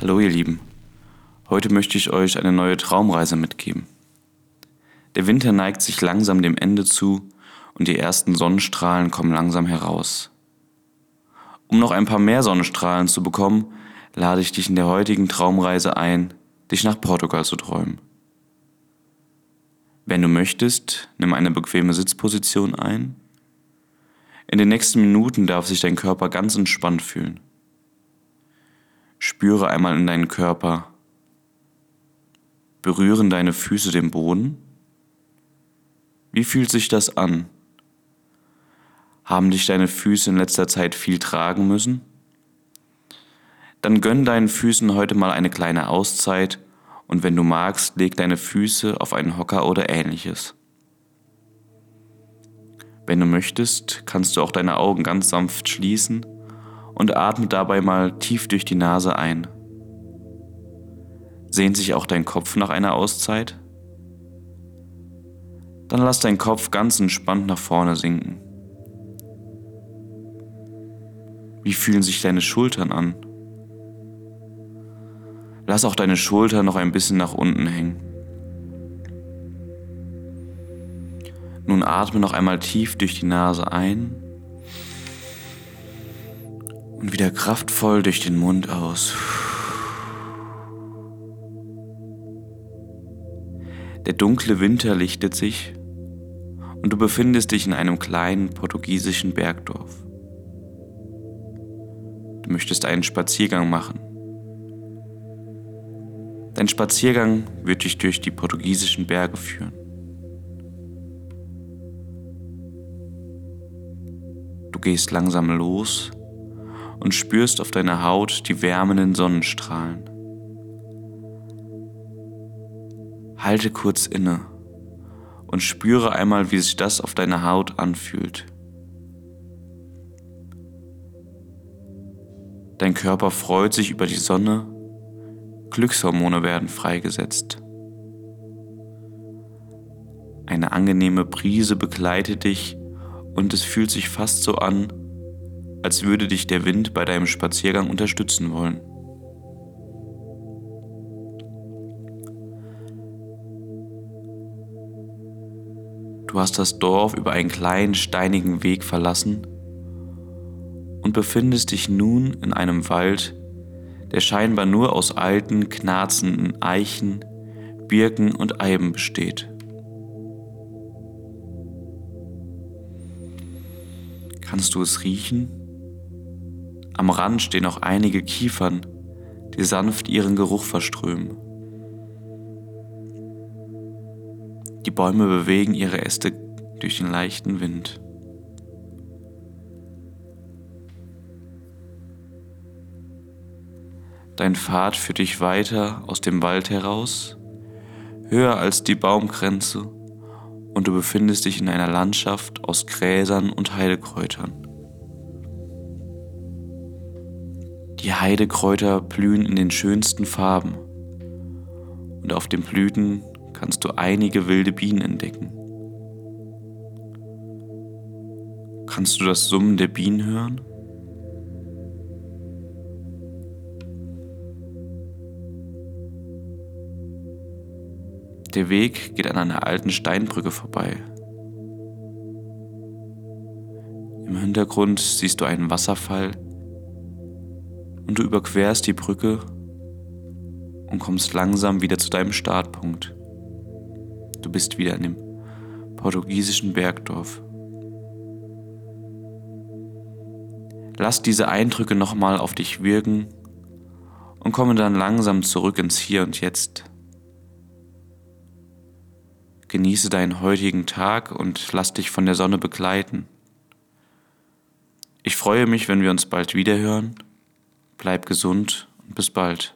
Hallo ihr Lieben, heute möchte ich euch eine neue Traumreise mitgeben. Der Winter neigt sich langsam dem Ende zu und die ersten Sonnenstrahlen kommen langsam heraus. Um noch ein paar mehr Sonnenstrahlen zu bekommen, lade ich dich in der heutigen Traumreise ein, dich nach Portugal zu träumen. Wenn du möchtest, nimm eine bequeme Sitzposition ein. In den nächsten Minuten darf sich dein Körper ganz entspannt fühlen. Spüre einmal in deinen Körper. Berühren deine Füße den Boden? Wie fühlt sich das an? Haben dich deine Füße in letzter Zeit viel tragen müssen? Dann gönn deinen Füßen heute mal eine kleine Auszeit und wenn du magst, leg deine Füße auf einen Hocker oder ähnliches. Wenn du möchtest, kannst du auch deine Augen ganz sanft schließen und atme dabei mal tief durch die Nase ein. Sehnt sich auch dein Kopf nach einer Auszeit? Dann lass deinen Kopf ganz entspannt nach vorne sinken. Wie fühlen sich deine Schultern an? Lass auch deine Schultern noch ein bisschen nach unten hängen. Nun atme noch einmal tief durch die Nase ein und wieder kraftvoll durch den Mund aus. Der dunkle Winter lichtet sich und du befindest dich in einem kleinen portugiesischen Bergdorf. Du möchtest einen Spaziergang machen. Dein Spaziergang wird dich durch die portugiesischen Berge führen. Du gehst langsam los und spürst auf deiner Haut die wärmenden Sonnenstrahlen. Halte kurz inne und spüre einmal, wie sich das auf deiner Haut anfühlt. Dein Körper freut sich über die Sonne, Glückshormone werden freigesetzt. Eine angenehme Brise begleitet dich und es fühlt sich fast so an, als würde dich der Wind bei deinem Spaziergang unterstützen wollen. Du hast das Dorf über einen kleinen steinigen Weg verlassen und befindest dich nun in einem Wald, der scheinbar nur aus alten, knarzenden Eichen, Birken und Eiben besteht. Kannst du es riechen? Am Rand stehen auch einige Kiefern, die sanft ihren Geruch verströmen. Die Bäume bewegen ihre Äste durch den leichten Wind. Dein Pfad führt dich weiter aus dem Wald heraus, höher als die Baumgrenze, und du befindest dich in einer Landschaft aus Gräsern und Heidekräutern. Die Heidekräuter blühen in den schönsten Farben und auf den Blüten kannst du einige wilde Bienen entdecken. Kannst du das Summen der Bienen hören? Der Weg geht an einer alten Steinbrücke vorbei. Im Hintergrund siehst du einen Wasserfall, und du überquerst die Brücke und kommst langsam wieder zu deinem Startpunkt. Du bist wieder in dem portugiesischen Bergdorf. Lass diese Eindrücke nochmal auf dich wirken und komme dann langsam zurück ins Hier und Jetzt. Genieße deinen heutigen Tag und lass dich von der Sonne begleiten. Ich freue mich, wenn wir uns bald wiederhören Bleib gesund und bis bald.